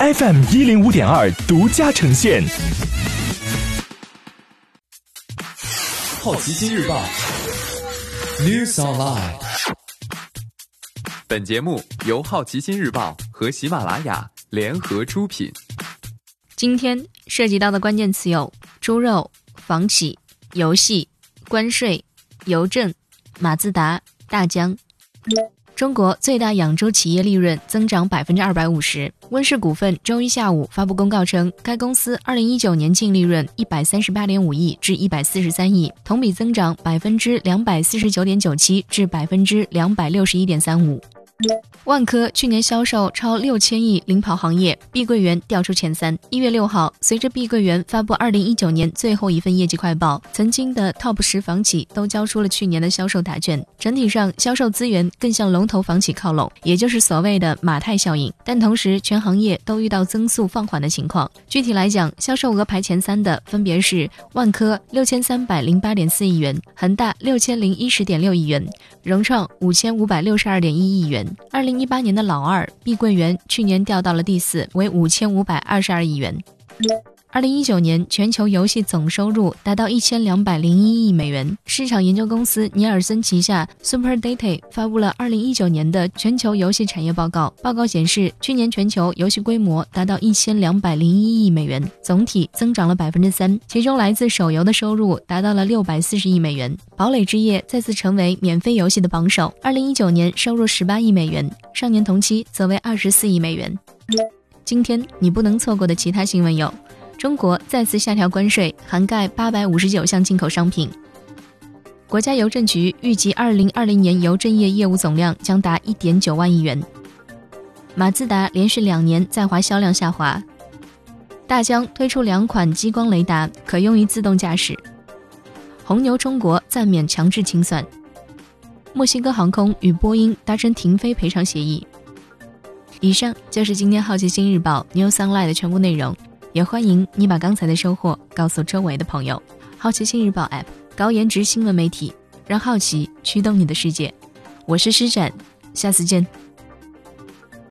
FM 一零五点二独家呈现。好奇心日报，News Online。本节目由好奇心日报和喜马拉雅联合出品。今天涉及到的关键词有：猪肉、房企、游戏、关税、邮政、马自达、大疆。中国最大养猪企业利润增长百分之二百五十。温氏股份周一下午发布公告称，该公司二零一九年净利润一百三十八点五亿至一百四十三亿，同比增长百分之两百四十九点九七至百分之两百六十一点三五。万科去年销售超六千亿，领跑行业，碧桂园调出前三。一月六号，随着碧桂园发布二零一九年最后一份业绩快报，曾经的 TOP 十房企都交出了去年的销售答卷，整体上销售资源更向龙头房企靠拢，也就是所谓的马太效应。但同时，全行业都遇到增速放缓的情况。具体来讲，销售额排前三的分别是万科六千三百零八点四亿元，恒大六千零一十点六亿元，融创五千五百六十二点一亿元。二零一八年的老二碧桂园去年掉到了第四，为五千五百二十二亿元。二零一九年全球游戏总收入达到一千两百零一亿美元。市场研究公司尼尔森旗下 Super Data 发布了二零一九年的全球游戏产业报告。报告显示，去年全球游戏规模达到一千两百零一亿美元，总体增长了百分之三。其中来自手游的收入达到了六百四十亿美元。堡垒之夜再次成为免费游戏的榜首。二零一九年收入十八亿美元，上年同期则为二十四亿美元。今天你不能错过的其他新闻有。中国再次下调关税，涵盖八百五十九项进口商品。国家邮政局预计，二零二零年邮政业业务总量将达一点九万亿元。马自达连续两年在华销量下滑。大疆推出两款激光雷达，可用于自动驾驶。红牛中国暂免强制清算。墨西哥航空与波音达成停飞赔偿协议。以上就是今天好奇心日报 New Sunlight 的全部内容。也欢迎你把刚才的收获告诉周围的朋友。好奇心日报 App 高颜值新闻媒体，让好奇驱动你的世界。我是施展，下次见。